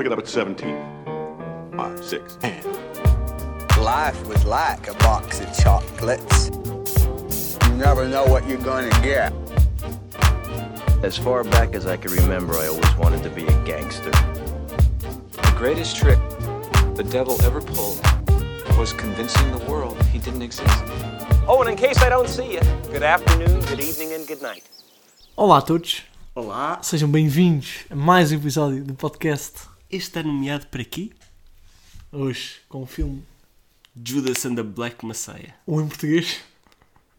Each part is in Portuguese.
Pick it up at 17. Five, six, and. Life was like a box of chocolates. You never know what you're gonna get. As far back as I can remember, I always wanted to be a gangster. The greatest trick the devil ever pulled was convincing the world he didn't exist. Oh, and in case I don't see you, good afternoon, good evening, and good night. Olá a todos, Olá, sejam bem-vindos a mais um episódio do podcast. Este está nomeado para aqui Hoje, com o filme Judas and the Black Messiah. um em português.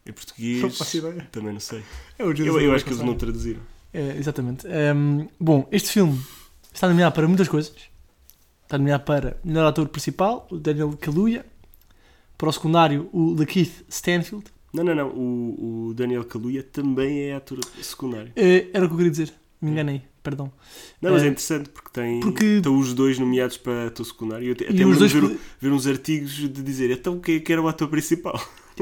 Em português, Não faço ideia. também não sei. É o Judas Eu, eu acho que eles não traduziram. É, exatamente. Ehm, bom, este filme está nomeado para muitas coisas. Está nomeado para melhor ator principal, o Daniel Kaluuya. Para o secundário, o Lakeith Stanfield. Não, não, não. O, o Daniel Kaluuya também é ator secundário. Eh, era o que eu queria dizer. Me enganei, perdão. Não, mas é Eh, interessante porque tem porque- estão os dois nomeados para ator secundário. Eu até, até os dois ver, ver uns artigos de dizer então quem é que era o ator principal?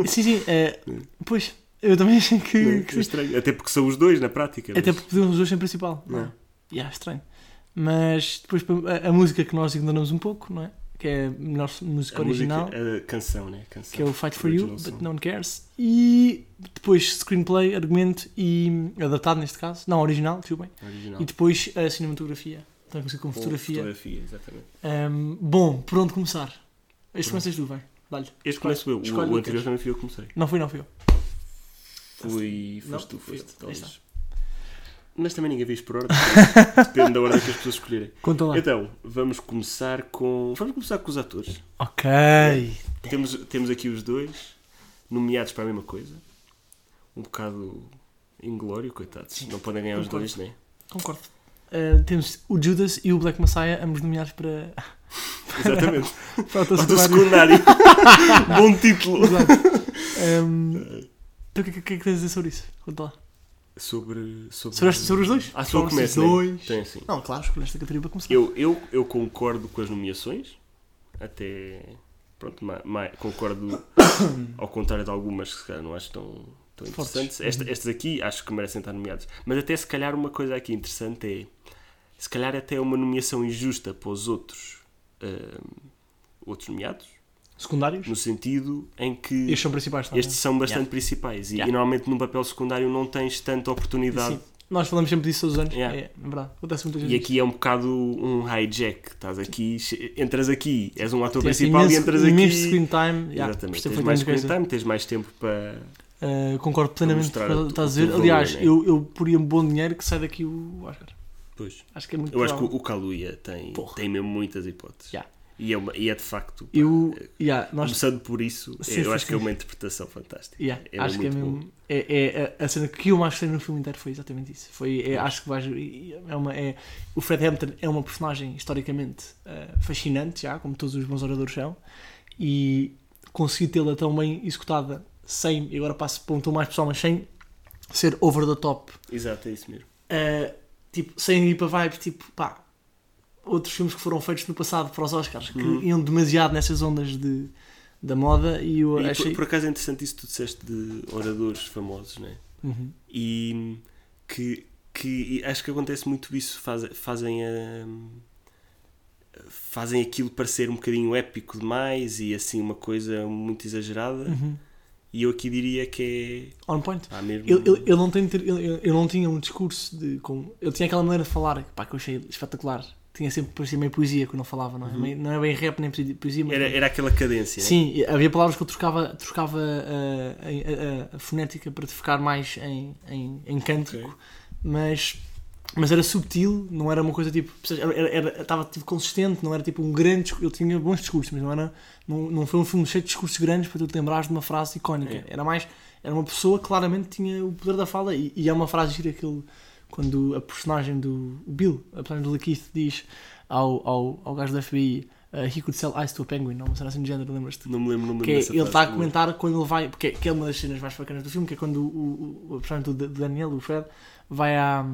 Sim, sim. eh, pois, eu também achei que. Não é? que É estranho. Até porque são os dois na prática. Até mas- porque podiam os dois ser principal. Não. Não. é? Yeah, estranho. Mas depois a, a música que nós ignoramos um pouco, não é? Que é a melhor música a original, música, a canção, né? A canção. que é o Fight for You, but song. no one cares. E depois screenplay, argumento e adaptado neste caso, não original, desculpem. Original. E depois a cinematografia, também conhecido como Ou fotografia. fotografia, exatamente. Ahm, bom, por onde começar? Este começas tu, vai. Dá-lhe. Este começo eu. O, o anterior também fui eu que comecei. Não foi, não foi eu. Fui. Não, Foste tu, fui foste. talvez. Mas também ninguém fez por ordem. Depende da ordem que as pessoas escolherem. Conta lá. Então, vamos começar com. Vamos começar com os atores. Ok. Temos, temos aqui os dois, nomeados para a mesma coisa. Um bocado inglório, coitados. Não podem ganhar os concordo. dois, né? Concordo. Ah, temos o Judas e o Black Messiah, ambos nomeados para. Exatamente. para o o secundário. Bom título. Exato. Ahm, então o que, é que, que é que tens a dizer sobre isso? Conta lá. Sobre, sobre, Sobre, este- sobre os dois? Ah, Sobre começa, estes né? dois. Tem assim. Não, claro, escolheste a categoria para começar. Eu, eu, eu concordo com as nomeações. Até. Pronto, ma- ma- concordo ao contrário de algumas que se calhar não acho tão, tão interessantes. Esta- estas aqui acho que merecem estar nomeadas. Mas até se calhar uma coisa aqui interessante é. Se calhar até é uma nomeação injusta para os outros. ahm, outros nomeados. Secundários? No sentido em que. Estes são principais também. estes são bastante principais. E, Yeah. e normalmente num papel secundário não tens tanta oportunidade. Sim. Nós falamos sempre disso todos os anos. Yeah. É, é verdade. Acontece muitas E vezes. aqui é um bocado um hijack. Estás aqui, entras aqui, és um ator Tens principal imenso, e entras imenso aqui. screen time. Yeah, Exatamente. Tens mais screen coisa. time, tens mais tempo para. Uh, concordo plenamente com o que estás a dizer. Aliás, né? eu, eu poria um bom dinheiro que sai daqui o Oscar. Pois. Acho que é muito Eu acho que o Kaluuya tem, Porra. tem mesmo muitas hipóteses. Yeah. E, é uma- e é de facto. pá, Eu, é- yeah, nós, Começando por isso, Sim, eu sim, acho que é sim. uma interpretação fantástica. yeah, é acho que é bom. mesmo. É, é a- a cena que eu mais gostei no filme inteiro foi exatamente isso. Foi, é, acho que vais. É uma, é, o Fred Hampton é uma personagem historicamente uh, fascinante, já, como todos os bons oradores são, e consegui tê-la tão bem executada sem, e agora passo para um tom mais pessoal, mas sem ser over the top Exato, é isso mesmo. Uh, tipo, sem ir para vibes, tipo, pá, outros filmes que foram feitos no passado para os Oscars, que Uhum. iam demasiado nessas ondas de, da moda e eu E achei... por, por acaso é interessante isso que tu disseste de oradores famosos, né? Uhum. E que, que acho que acontece muito isso, faz, fazem a. Fazem aquilo parecer um bocadinho épico demais e assim uma coisa muito exagerada. Uhum. E eu aqui diria que On point. é. Ah, mesmo. Ele, ele, ele não ele, ele- ele não tinha um discurso de. Com, ele tinha aquela maneira de falar pá, que eu achei espetacular. Tinha sempre parecia meio poesia quando ele falava, não é? Meio- não é bem rap nem poesia- mas. Uhum. era, era aquela cadência. né? Sim, e havia palavras que eu trocava, trocava uh, a, a- a fonética para ficar mais em, em, em cântico, Ok. mas, mas era subtil, não era uma coisa tipo. Estava era, era, estava, tipo, consistente, não era tipo um grande. Ele tinha bons discursos, mas não, era, não, não foi um filme cheio de discursos grandes para tu te lembrares de uma frase icónica. É. Era mais. Era uma pessoa que claramente tinha o poder da fala e, e é uma frase gira que ele, quando a personagem do Bill, a personagem do Lakeith, diz ao, ao, ao gajo do FBI. Uh, he could sell ice to a penguin, não, uma cena assim de género, lembras-te? Não me lembro, não me que lembro é, dessa ele está a comentar quando ele vai, porque é, que é uma das cenas mais bacanas do filme, que é quando o, o, o personagem do Daniel, o Fred, vai à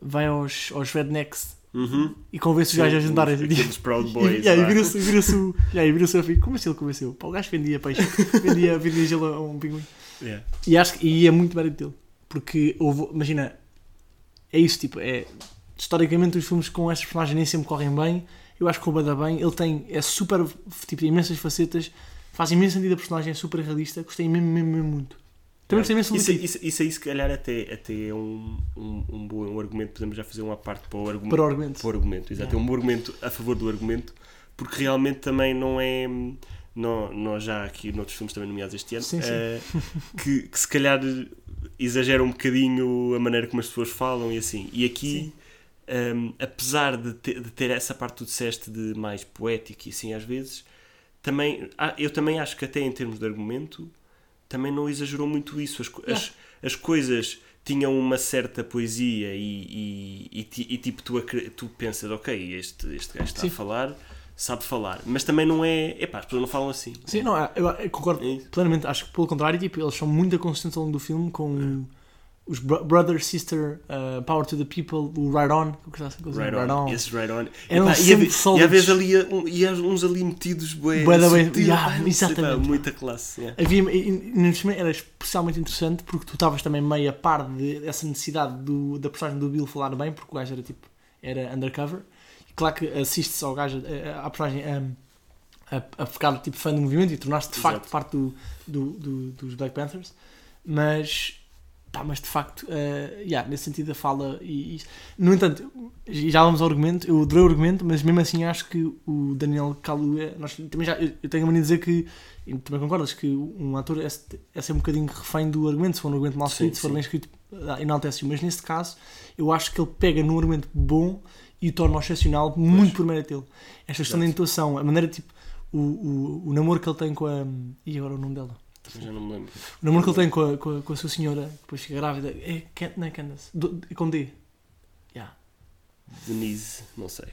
vai aos, aos rednecks Uhum. e convence os gajos a jantarem. Aqueles Proud E, Boys. e, aí lá. vira-se vira-se o e aí vira-se o filho, como assim ele convenceu? Pá, o gajo vendia peixe, vendia, vendia gelo a um pinguim. Yeah. E acho que e é muito mérito dele. Porque houve, imagina, é isso, tipo, é historicamente os filmes com estas personagens nem sempre correm bem. Eu acho que o Bada bem, ele tem, é super, tipo, imensas facetas, faz imenso sentido a personagem, é super realista, gostei mesmo, mesmo, mesmo muito. Também gostei imenso isso, isso, isso aí, se calhar, até, até é um, um, um bom argumento. Podemos já fazer uma parte para o argumento. Para o argumento. Para o argumento, exato. É um bom argumento a favor do argumento, porque realmente também não é. Não, nós já aqui noutros filmes também nomeados este ano, Sim, sim. eh, que, que se calhar exagera um bocadinho a maneira como as pessoas falam e assim. E aqui, ehm, apesar de ter, de ter essa parte que tu disseste de mais poético e assim às vezes, também, ah, eu também acho que até em termos de argumento também não exagerou muito isso. As, co- as, as coisas tinham uma certa poesia e, e, e e tipo tu, tu pensas, ok, este, este gajo está Sim. a falar, sabe falar, mas também não é. Epá, as pessoas não falam assim. Sim, não, eu, eu concordo É plenamente. Acho que pelo contrário, tipo, eles são muito consistentes ao longo do filme com os bro- brother, sister, uh, power to the people, o right on. que está- coisa, Right on, esses right on. Eram Epá, e, sempre e às vezes ali, um- e há uns ali metidos, bué, Bué sutil, Yeah, exatamente. muita classe. yeah. Havia, era especialmente interessante porque tu estavas também meio a par de- dessa necessidade do, da personagem do Bill falar bem, porque o gajo era tipo era undercover. Claro que assistes ao gajo, a, a personagem a, a, a ficar tipo fã do movimento e tornaste de Exato. facto parte do, do, do- dos Black Panthers, mas. Pá, mas de facto, eh, yeah, nesse sentido a fala e, e- no entanto, já vamos ao argumento, eu adorei o argumento, mas mesmo assim acho que o Daniel Kaluuya, nós também já, eu eu tenho a mania de dizer que e também concordas que um ator é, é sempre um bocadinho refém do argumento, se for um argumento mal Sim, escrito, se for sim. bem escrito, ah, enaltece-o. Mas neste caso, eu acho que ele pega num argumento bom e o torna excepcional muito por mérito dele. Esta questão da intuação, a maneira tipo, o, o, o namoro que ele tem com a. E agora o nome dela? Já não me lembro. O namoro que ele tem com a, com a, com a sua senhora, depois fica grávida, é, não é Candace? Do- com D. Yeah. Denise, não sei.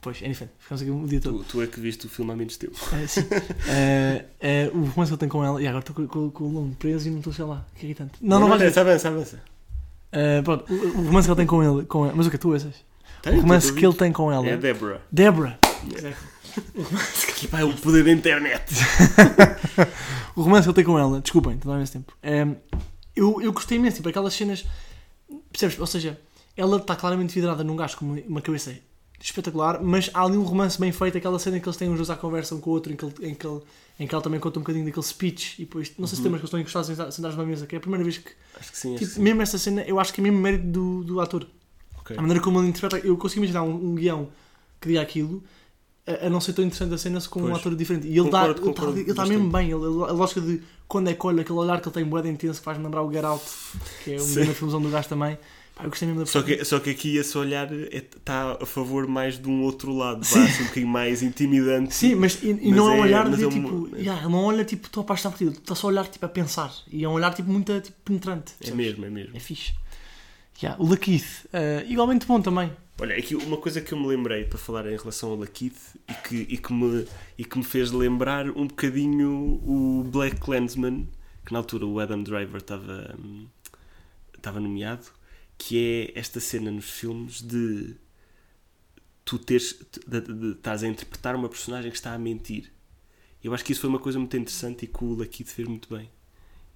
Pois, é diferente. Ficamos aqui o dia todo. Tu, tu é que viste o filme há menos tempo. É, sim. É, é, o romance que ele tem com ela. E agora estou com, com, com o nome preso e não estou sei lá. Que irritante. Não, não, vais ver. avança, avança, avança. É, pronto, o, o romance que ele tem com ele. Com ela. Mas o que tu essas? Tenho, O romance que ele tem com ela. É a Deborah. Deborah. Que pá, é o poder da internet. O romance que ele tem com ela. Desculpem, estou a esse tempo. É, eu, eu gostei imenso. Tipo, aquelas cenas. Percebes? Ou seja, ela está claramente vidrada num gajo com uma, uma cabeça espetacular, mas há ali um romance bem feito. Aquela cena em que eles têm os dois à conversa um com o outro, em que, ele, em que, ele, em que ela também conta um bocadinho daquele speech. E depois, não sei se lembras que eles estão encostados senta- sentados numa mesa, que é a primeira vez que. Acho que sim, acho Tipo, que sim. mesmo essa cena, eu acho que é mesmo mérito do, do ator. Ok. A maneira como ele interpreta, eu consigo imaginar um, um guião que diga aquilo, a, a não ser tão interessante a cena com um Pois. ator diferente. E ele Concordo, está ele tá, concordo ele tá bastante. mesmo bem. Ele, a lógica de quando é que olha aquele olhar que ele tem boeda intenso que faz-me lembrar o Get Out, que é um Sim. grande do gajo também. Pá, eu gostei mesmo da Só que, só que aqui esse olhar está a favor mais de um outro lado, assim, um bocadinho mais intimidante. Sim, mas e, Mas não é um é- olhar de é um- tipo. yeah, ele não olha tipo, estou apaixonado por ti, está só a olhar tipo a pensar. E é um olhar tipo muito tipo, penetrante. É mesmo, é mesmo. É fixe. Yeah, o Lakeith, eh, igualmente bom também. Olha, aqui uma coisa que eu me lembrei para falar em relação ao Lakeith e que, e que, me, e que me fez lembrar um bocadinho o Black Clansman, que na altura o Adam Driver estava, hum, estava nomeado, que é esta cena nos filmes de tu teres, de, de, de estás a interpretar uma personagem que está a mentir. Eu acho que isso foi uma coisa muito interessante e que o Lakeith fez muito bem.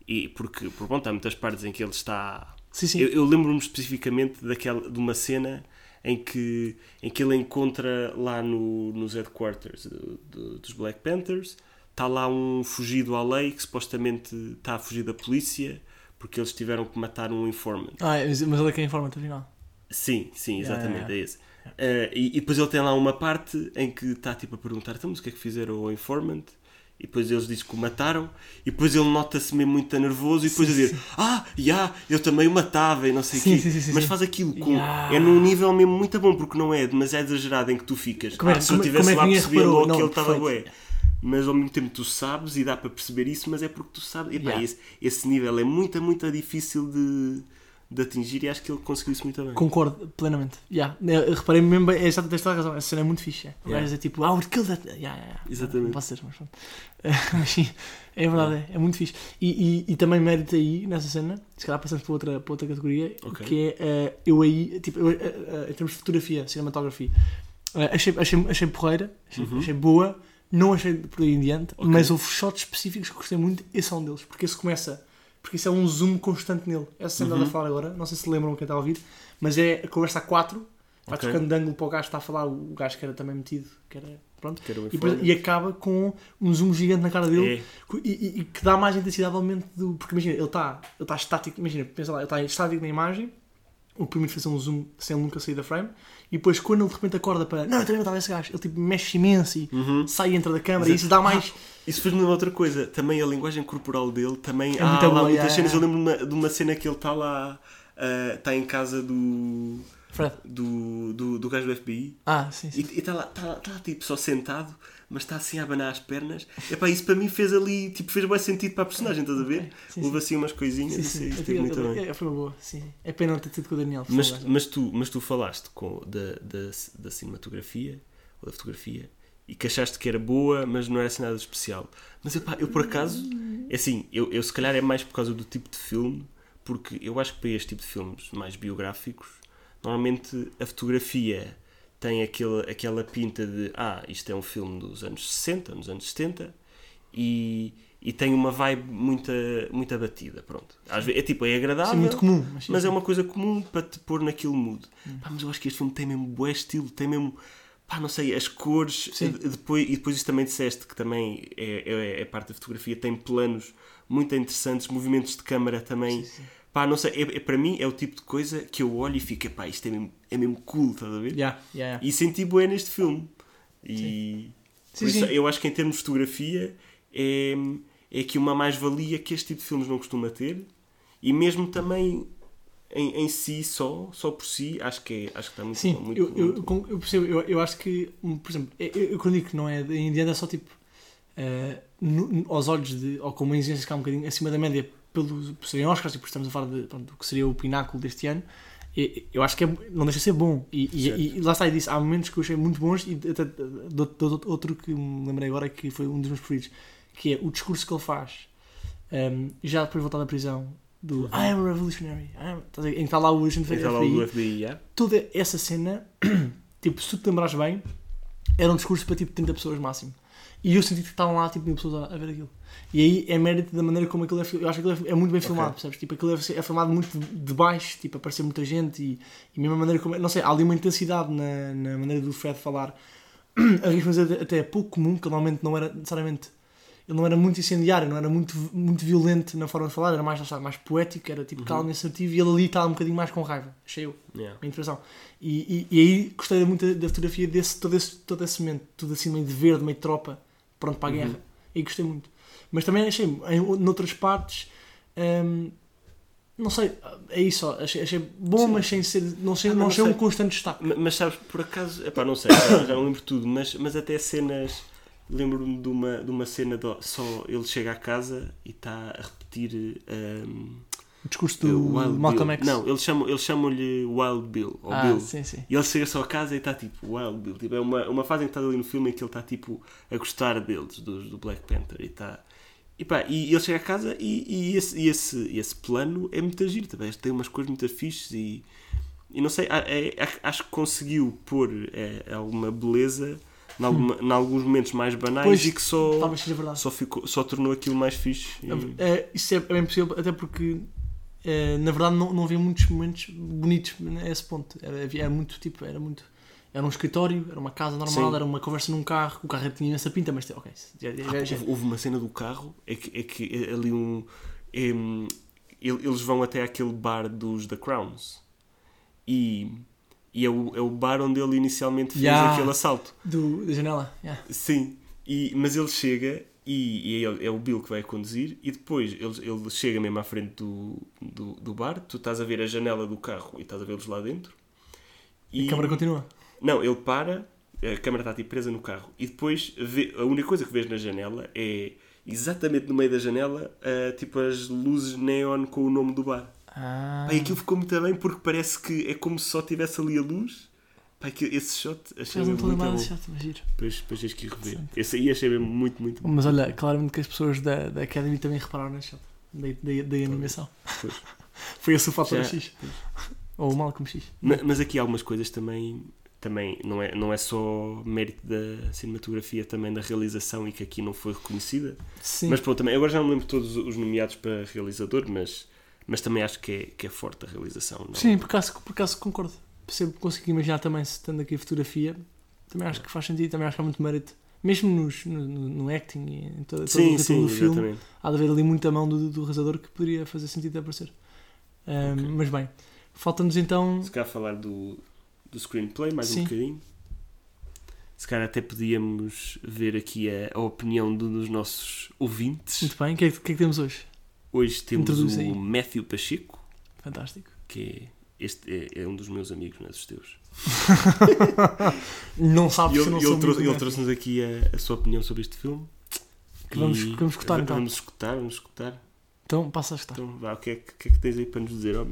E porque, por pronto, há muitas partes em que ele está Sim, sim. eu, eu lembro-me especificamente daquela, de uma cena em que, em que ele encontra lá no, nos headquarters do- do- dos Black Panthers está lá um fugido à lei que supostamente está a fugir da polícia porque eles tiveram que matar um informant. Ah, mas mas ele é quem informa afinal. Sim, sim, Yeah, exatamente, yeah, é esse. Eh, e, e depois ele tem lá uma parte em que está tipo a perguntar então, mas o que é que fizeram ao informant? E depois eles dizem que o mataram, e depois ele nota-se mesmo muito nervoso, e depois a dizer: Ah, já, eu também o matava, e não sei o Sim, quê. sim, sim, sim, Mas sim. faz aquilo com. Yeah. É num nível mesmo muito bom, porque não é demasiado exagerado em que tu ficas. Como é- "Ah, se como- eu tivesse como é que lá percebia reparou?" logo Não, que ele estava bué. Mas ao mesmo tempo tu sabes e dá para perceber isso, mas é porque tu sabes. Epá, Yeah. esse, esse nível é muito, muito difícil de, de atingir e acho que ele conseguiu isso muito bem. Concordo plenamente. Yeah. Reparei mesmo, bem, é tens toda a razão. Essa cena é muito fixe. é. Yeah. é tipo, ah, would kill that. Yeah, yeah, yeah. Exatamente. Não pode ser, mas pronto. é verdade, é, é muito fixe. E, e, e também mérito aí nessa cena, se calhar passamos para outra, para outra categoria, Ok. que é eh, eu aí, tipo, eu, eh, eh, em termos de fotografia, cinematografia, achei, achei, achei porreira, achei, Uhum. achei boa, não achei por aí em diante, mas houve shots específicos que gostei muito, esse é um deles, porque esse começa porque isso é um zoom constante nele. Essa cena Uhum. a falar agora, não sei se lembram quem está a ouvir, mas é a conversa a 4, vai Ok. trocando de ângulo para o gajo que está a falar, o gajo que era também metido, que era. Pronto. E, e acaba com um zoom gigante na cara dele É. e, e- e que dá mais intensidade ao momento do. Porque imagina, ele está ele tá estático, imagina, pensa lá, ele está estático na imagem, o primeiro fazer um zoom sem ele nunca sair da frame, e depois quando ele de repente acorda para. Não, eu também não estava esse gajo, ele tipo mexe imenso e sai e entra da câmara e isso dá mais. Isso fez-me lembrar outra coisa. Também a linguagem corporal dele. Também É há muito lá boa, muitas yeah, cenas. Eu lembro de uma, de uma cena que ele está lá. ah, Está em casa do. Fred. Do, do, do gajo do FBI. Ah, sim, sim. E está lá, tá lá, tá lá, tipo só sentado, mas está assim a abanar as pernas. Epá, isso para mim fez ali, tipo, fez bem sentido para a personagem, estás a ver? Sim, Houve sim. assim umas coisinhas, Sim, sim. isso teve muito digo- bem. é, Foi uma boa, sim. É pena não ter sido com o Daniel. Mas, mas, tu, mas tu falaste com, da, da, da cinematografia ou da fotografia e que achaste que era boa, mas não era assim nada especial. Mas epá, eu por acaso, é assim, eu, eu se calhar é mais por causa do tipo de filme, porque eu acho que para este tipo de filmes mais biográficos, normalmente a fotografia tem aquele, aquela pinta de ah, isto é um filme dos anos 60, nos anos 70 e, e tem uma vibe muito, muito abatida, pronto. Às vezes, é tipo, é agradável, Sim, muito comum. Mas, sim, mas sim. é uma coisa comum para te pôr naquele mood. Pá, mas eu acho que este filme tem mesmo bué estilo, tem mesmo, pá, não sei, as cores, Sim. e depois, e depois isso também disseste que também é, é, é parte da fotografia, tem planos muito interessantes, movimentos de câmara também. Pá, não sei, é, é- para mim é o tipo de coisa que eu olho e fico, pá, isto é mesmo, é mesmo cool, estás a ver? Yeah, yeah, yeah. E senti bué neste filme. E Sim, isso sim. eu acho que em termos de fotografia é, é aqui uma mais-valia que este tipo de filmes não costuma ter. E mesmo também em, em si, só, só por si, acho que, é, acho que está muito Sim, bom, muito, eu, muito eu percebo. Eu, eu acho que, um, por exemplo, eu, eu, quando digo que não é em diante, é só tipo, no- no- aos olhos de, ou com uma exigência que há um bocadinho acima da média, pelo, por serem Oscars, e por estamos a falar de, pronto, do que seria o pináculo deste ano, eu acho que é, não deixa de ser bom. E, e- e lá está, e disse, há momentos que eu achei muito bons, e até, do, do- do- outro que me lembrei agora, que foi um dos meus preferidos, que é o discurso que ele faz, ehm, já depois de voltar da prisão, do I am a revolutionary, I am, estás a ver? em que está lá o agente o FBI, FBI, yeah? toda essa cena, tipo, se tu te lembrares bem, era um discurso para tipo 30 pessoas máximo. E eu senti que estavam lá tipo mil pessoas a, a ver aquilo. E aí é mérito da maneira como aquilo é filmado. Eu acho que aquilo é, é muito bem filmado, percebes? Tipo, aquilo é, é filmado muito de, de baixo, tipo, aparecer muita gente e, e mesmo a maneira como. Não sei, há ali uma intensidade na, na maneira do Fred falar. Arrisco-me a dizer até é pouco comum, que normalmente não era necessariamente. Ele não era muito incendiário, não era muito, muito violento na forma de falar, era mais, está, mais poético, era tipo calmo e assertivo, e ele ali estava um bocadinho mais com raiva, achei eu Yeah. minha impressão. E, e, e aí gostei muito da fotografia desse todo esse, todo esse momento, tudo assim meio de verde, meio de tropa, pronto para a guerra. E gostei muito. Mas também achei, em noutras partes, hum, não sei, é isso, achei, achei bom, mas sem ser, não, sei, Ah, mas não não achei um sei. constante destaque. Ma- Mas sabes, por acaso, epá, não sei, já já não lembro tudo, mas, mas até cenas. Lembro-me de uma, de uma cena de, só ele chega à casa e está a repetir. um, O discurso do Wild Malcolm Bill. X. Não, eles chamam- eles chamam-lhe Wild Bill. Ou ah, Bill. sim, sim. E ele chega só a casa e está tipo Wild Bill. Tipo, é uma, uma fase em que estás ali no filme em que ele está tipo a gostar deles, do, do Black Panther. E, tá, e, pá, e ele chega a casa e, e esse, e esse, esse plano é muito giro também. Tem umas coisas muito fixes e, e não sei, é- é- acho que conseguiu pôr é, alguma beleza em, alguma, em alguns momentos mais banais Pois, e que só, só, ficou, só tornou aquilo mais fixe. E- É, isso é bem possível, até porque é, na verdade não, não havia muitos momentos bonitos a esse ponto. Era, havia, era muito tipo, era muito. Era um escritório, era uma casa normal, Sim. era uma conversa num carro, o carro tinha essa pinta, mas ok, já, já, Ah, já- houve, houve uma cena do carro, é que, é que é ali um. é, ele- eles vão até aquele bar dos The Crowns e, e é, o, é o bar onde ele inicialmente fez Yeah. aquele assalto. do, da janela. yeah. Sim, e, mas ele chega e, e é, é o Bill que vai conduzir e depois ele, ele chega mesmo à frente do, do, do bar, tu estás a ver a janela do carro e estás a vê-los lá dentro. A câmara continua. Não, ele para, a câmera está tipo presa no carro e depois vê- a única coisa que vês na janela é exatamente no meio da janela tipo as luzes neon com o nome do bar. Ah, Pá, e aquilo ficou muito bem porque parece que é como se só tivesse ali a luz. Pá, que esse shot achei mas mesmo muito bom. shot, mas giro. Depois, depois tens que ir rever. Esse aí achei mesmo muito, muito bom. Mas olha, claramente que as pessoas da, da Academy também repararam nesse shot. Da, da, da animação. Pois. Foi esse o fator Já- X. Ou o Malcolm X. Ma- Mas aqui há algumas coisas também também não é, não é só mérito da cinematografia, também da realização e que aqui não foi reconhecida. Sim. Mas pronto, também, agora já não me lembro todos os nomeados para realizador, mas, mas também acho que é, que é forte a realização. Não? Sim, por acaso, por acaso concordo. Percebo, consigo imaginar também, se estando aqui a fotografia, também acho que faz sentido, também acho que há muito mérito. Mesmo nos, no, no, acting e em todo sim, o ritmo sim, do filme, exatamente. há de haver ali muita mão do, do realizador que poderia fazer sentido de aparecer. Um, Ok. Mas bem, falta-nos então. Se calhar falar do, do screenplay mais Sim. um bocadinho. Se calhar até podíamos ver aqui a, a opinião de dos nossos ouvintes. Muito bem, o que, é que, é que temos hoje? Hoje temos Introduz o aí. Matthew Pacheco, Fantástico. que é, este é, é um dos meus amigos, não é dos teus. Não sabes se eu ele, não ele sou muito ele trouxe-nos aqui a, a sua opinião sobre este filme. Que vamos- E- que vamos escutar, então. Vamos escutar, vamos escutar. Então, passa a estar. Então, vá, o que é, que, que é que tens aí para nos dizer, ó?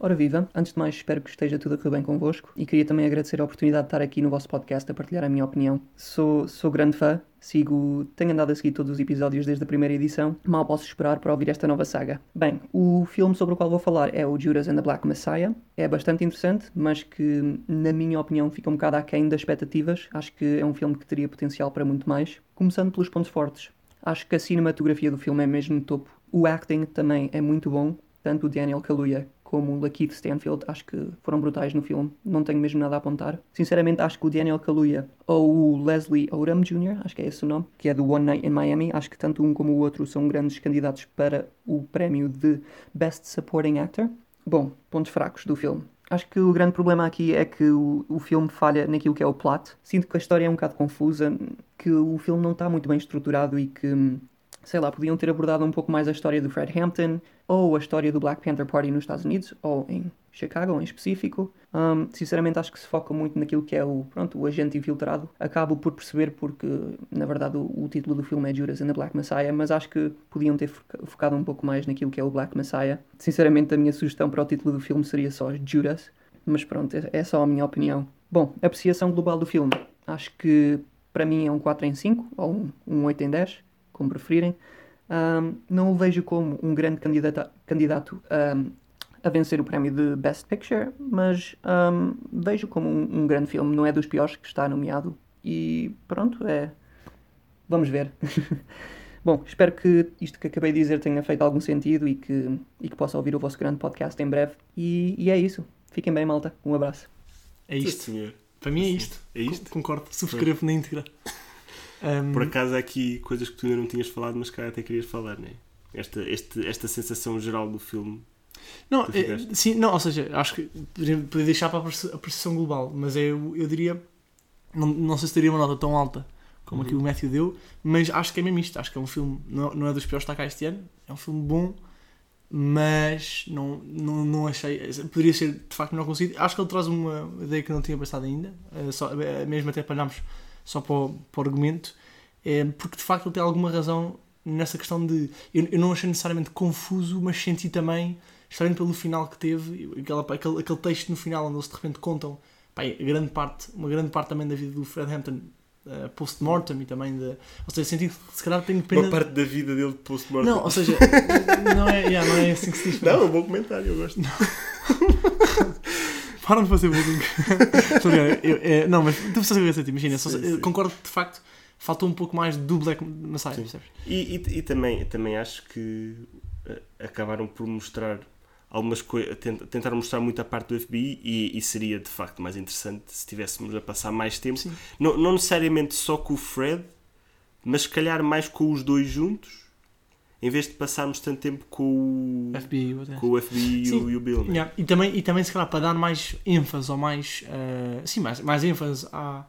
Ora viva, antes de mais espero que esteja tudo a correr bem convosco e queria também agradecer a oportunidade de estar aqui no vosso podcast a partilhar a minha opinião. Sou, sou grande fã, sigo, tenho andado a seguir todos os episódios desde a primeira edição, mal posso esperar para ouvir esta nova saga. Bem, o filme sobre o qual vou falar é o Judas and the Black Messiah, é bastante interessante, mas que na minha opinião fica um bocado aquém das expectativas, acho que é um filme que teria potencial para muito mais. Começando pelos pontos fortes, acho que a cinematografia do filme é mesmo topo, o acting também é muito bom, tanto o Daniel Kaluuya como Lakeith Stanfield, acho que foram brutais no filme. Não tenho mesmo nada a apontar. Sinceramente, acho que o Daniel Kaluuya ou o Leslie Odom Jr., acho que é esse o nome, que é do One Night in Miami, acho que tanto um como o outro são grandes candidatos para o prémio de Best Supporting Actor. Bom, pontos fracos do filme. Acho que o grande problema aqui é que o, o filme falha naquilo que é o plot. Sinto que a história é um bocado confusa, que o filme não está muito bem estruturado e que sei lá, podiam ter abordado um pouco mais a história do Fred Hampton ou a história do Black Panther Party nos Estados Unidos ou em Chicago em específico. Um, sinceramente acho que se foca muito naquilo que é o, pronto, o agente infiltrado. Acabo por perceber porque, na verdade, o, o título do filme é Judas and the Black Messiah, mas acho que podiam ter foca- focado um pouco mais naquilo que é o Black Messiah. Sinceramente, a minha sugestão para o título do filme seria só Judas, mas pronto, é, é só a minha opinião. Bom, apreciação global do filme. Acho que para mim é um 4 em 5 ou um, um 8 em 10 como preferirem. Um, não o vejo como um grande candidato, candidato um, a vencer o prémio de Best Picture, mas um, vejo como um, um grande filme. Não é dos piores que está nomeado. E pronto, é. Vamos ver. Bom, espero que isto que acabei de dizer tenha feito algum sentido e que, e que possa ouvir o vosso grande podcast em breve. E, e é isso. Fiquem bem, malta. Um abraço. É Sim, isto. senhor. Para mim é isto. É isto? Con- Concordo. Subscrevo na íntegra. Um, Por acaso há aqui coisas que tu ainda não tinhas falado, mas que até querias falar, não é? Esta, este, esta sensação geral do filme. Não, é, sim, não, ou seja, acho que poderia deixar para a perce- a percepção global, mas eu, eu diria, não, não sei se teria uma nota tão alta como aqui o Matthew deu, mas acho que é mesmo isto. Acho que é um filme, não, não é dos piores que está cá este ano, é um filme bom, mas não, não, não achei. Poderia ser de facto melhor conseguido. Acho que ele traz uma ideia que não tinha pensado ainda, eh, só, eh, mesmo até para olharmos só para o, para o argumento, é, porque de facto ele tem alguma razão nessa questão de. Eu, eu não achei necessariamente confuso, mas senti também, especialmente pelo final que teve, aquela, aquele, aquele texto no final onde eles de repente contam pá, grande parte, uma grande parte também da vida do Fred Hampton. eh, post-mortem e também de. Ou seja, senti que se calhar tenho pena. Uma parte da vida dele de post-mortem. Não, ou seja, não é, yeah, não é assim que se diz. Não, é um bom comentário, eu gosto. Param de fazer bullying. Eu- é, não, mas tu que eu senti, imagina. só- Sim, eu sim. concordo de facto, faltou um pouco mais do Black Messiah, percebes? E, e, e também, também acho que eh, acabaram por mostrar algumas coisas, tentaram mostrar muito a parte do FBI e, e seria de facto mais interessante se estivéssemos a passar mais tempo, não, não necessariamente só com o Fred, mas se calhar mais com os dois juntos, em vez de passarmos tanto tempo com o, FBI, com o FBI e Sim. o, e o Bill. né? Yeah, E, também, e também, se calhar, para dar mais ênfase ou mais, eh, sim, mais, mais ênfase à,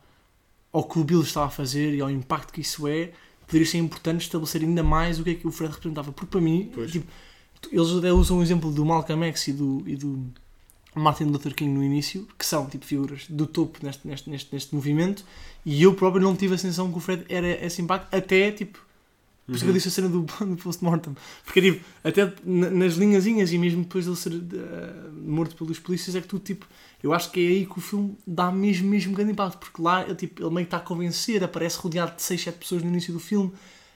ao que o Bill estava a fazer e ao impacto que isso é, poderia ser importante estabelecer ainda mais o que é que o Fred representava. Porque para mim, tipo, eles até usam o exemplo do Malcolm X e do, e do Martin Luther King no início, que são tipo figuras do topo neste, neste, neste, neste movimento, e eu próprio não tive a sensação que o Fred era esse impacto, até tipo. Por isso que eu disse a cena do, do post-mortem. Porque, tipo, até na- nas linhazinhas e mesmo depois dele ser eh, morto pelos polícias, é que tu, tipo, eu acho que é aí que o filme dá mesmo, mesmo grande impacto. Porque lá, ele, tipo, ele meio que está a convencer, aparece rodeado de 6, 7 pessoas no início do filme.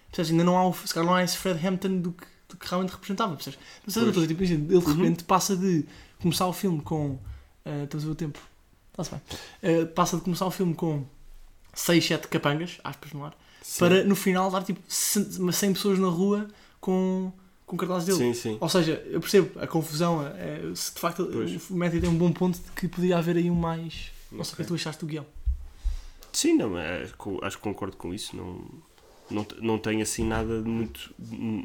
Percebes? Ainda não há, o- se calhar não há esse Fred Hampton do que, do que realmente representava. Percebes? Mas sabe o que eu estou a dizer? Tipo, imagina, ele de repente passa de começar o filme com. eh, estamos a ver o tempo. Está-se bem. Eh, passa de começar o filme com 6, 7 capangas, aspas no ar, Sim. para no final dar tipo 100 100 pessoas na rua com, com cartazes dele. Sim, sim. Ou seja, eu percebo a confusão, é, se de facto Pois. o Matthew tem um bom ponto de que podia haver aí um mais. Não sei o que Ok. tu achaste do guião. Sim, não, é, acho que concordo com isso. Não, não, não tenho assim nada de muito,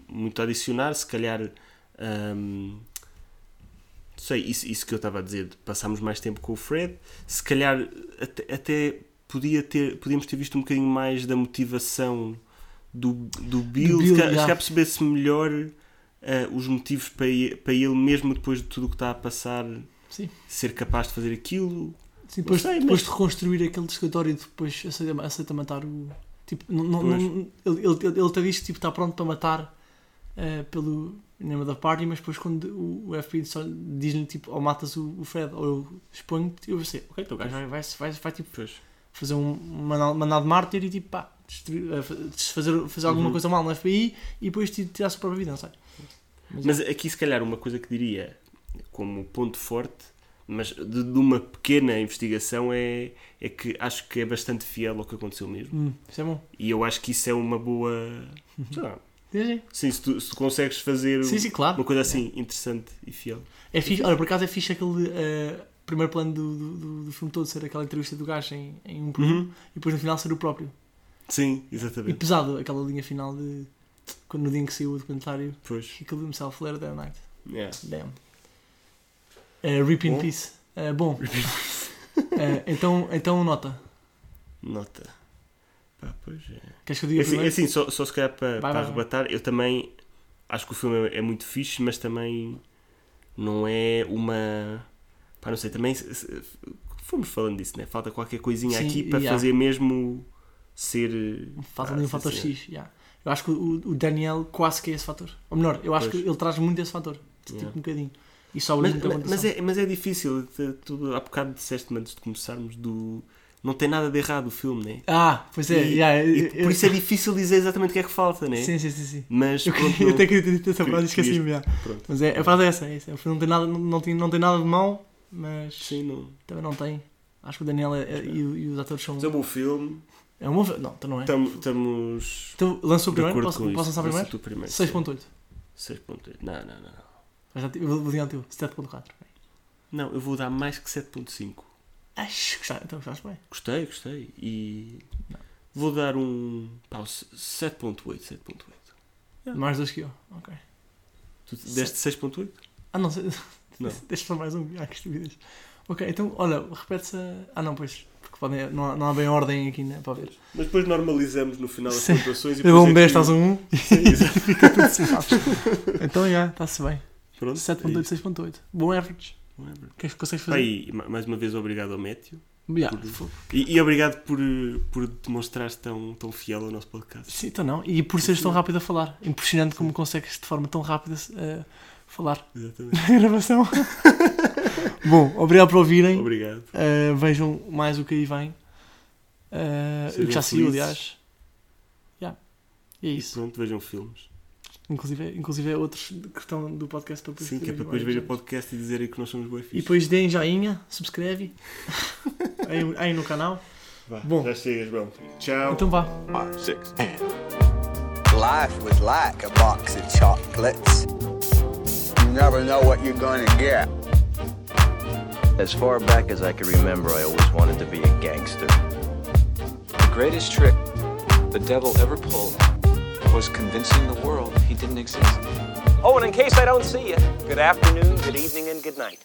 muito a adicionar. Se calhar, hum, sei, isso, isso que eu estava a dizer, de passarmos mais tempo com o Fred. Se calhar até, até podia ter, podíamos ter visto um bocadinho mais da motivação do, do Bill, Bill, se calhar, yeah. se calhar percebesse melhor eh, os motivos para ele, para ele, mesmo depois de tudo o que está a passar, Sim. ser capaz de fazer aquilo. Sim, depois, sei, depois mas- de reconstruir aquele escritório e depois aceita, aceita matar o. Tipo, não, não, ele, ele, ele, ele até diz que tipo, está pronto para matar eh, pelo name da party, mas depois quando o, o FBI só diz-lhe tipo, ou matas o, o Fred ou eu exponho-te, eu vou ser, ok, então o gajo vai, vai, vai, vai tipo, Pois. Fazer um mandado, mártir e tipo, pá, eh, fa- fazer, fazer alguma Uhum. coisa mal no FBI e depois ti- tirar a sua própria vida, não sei. Mas aqui, se calhar, uma coisa que diria como ponto forte, mas de, de uma pequena investigação, é, é que acho que é bastante fiel ao que aconteceu mesmo. Hum, isso é bom. E eu acho que isso é uma boa. Sei lá, Sim, sim. se, tu, se tu consegues fazer Sim, sim, claro. uma coisa assim interessante e fiel. É fixe, olha, por acaso é fixe aquele eh, primeiro plano do, do, do- filme todo ser aquela entrevista do gajo em, em um por um Uhum. e depois no final ser o próprio. Sim, E exatamente. pesado aquela linha final de quando no dia em que saiu o documentário Pois. he killed himself later that night. Yeah. Damn. Uh, rip in Bom. peace. Uh, bom. Eh, então, então nota. Nota. Pá, pois é. Queres que eu diga assim, primeiro? assim, só, só se calhar para, Vai, para vai, vai. arrebatar, eu também acho que o filme é, é muito fixe, mas também não é uma. Pá, não sei, também fomos falando disso, né? Falta qualquer coisinha Sim, aqui para yeah. fazer mesmo ser. Falta ali um fator assim. X. yeah. Eu acho que o, o Daniel quase que é esse fator. Ou melhor, eu acho Pois. que ele traz muito esse fator. Tipo Yeah. um bocadinho. E sobra Mas, mas, é, mas é difícil, tu- há bocado disseste-me antes de começarmos do. Não tem nada de errado o filme, né? Ah, pois é. E- yeah, e eu- eu- por isso é difícil dizer exatamente o que é que falta, né? Sim, sim, sim. sim. Mas Eu, pronto, eu até queria ter dito essa frase e esqueci-me. Mas é, a frase é essa. É essa. O filme não tem nada, não, não, tem, não tem nada de mau, mas Sim, não. também não tem. Acho que o Daniel é- é- e, o- e os atores são. Mas é um bom filme. É um bom fi- Não, então não é. Tam- Estamos. Então lançou de primeiro? Posso, posso lançar Lança primeiro? tu primeiro. 6.8. 6.8. Não, não, não. não. Mas já te- Eu vou vou dizer ao teu. 7.4. Não, eu vou dar mais que 7.5. Acho que já. Então gostaste bem. Gostei, gostei. E vou dar um. Pá, um 7.8. 7.8. Mais dois que eu. Ok. Tu deste 6.8? Ah, não sei. Não. Deixa só mais um. Ah, que estupidez. Ok, então, olha, repete-se. a- Ah, não, pois. Porque podem, não, há, não há bem ordem aqui, né? Para ver. Mas depois normalizamos no final as pontuações e Eu dou um 10, depois é estás um 1. que- Sim, exato. Fica tudo somado. Então, já, está-se bem. Pronto. 7.8, é isso. 6.8. Bom average. Whatever. O que é que consegues fazer? ma- mais uma vez obrigado ao Méteo. Já, por-. E, e obrigado por, por te mostrares tão, tão fiel ao nosso podcast. Sim, então não. E por seres tão rápido a falar. Impressionante como consegues de forma tão rápida eh, falar Exatamente. na gravação. Bom, obrigado por ouvirem. Obrigado. Uh, vejam mais o que aí vem. Uh, o que já saiu, aliás. Yeah. E é E isso. pronto, vejam filmes. Inclusive, inclusive outros que estão do podcast para depois Sim, que é para depois ver o podcast e dizerem que nós somos E fixe. depois deem joinha, subscreve aí, aí no canal. Vá, Bom. Já chegas, bom. Tchau. Então vá. Five, six, and. Life was like a box of chocolates. You never know what you're gonna get. As far back as I can remember, I always wanted to be a gangster. The greatest trick the devil ever pulled was convincing the world he didn't exist. Oh, and in case I don't see you, good afternoon, good evening, and good night.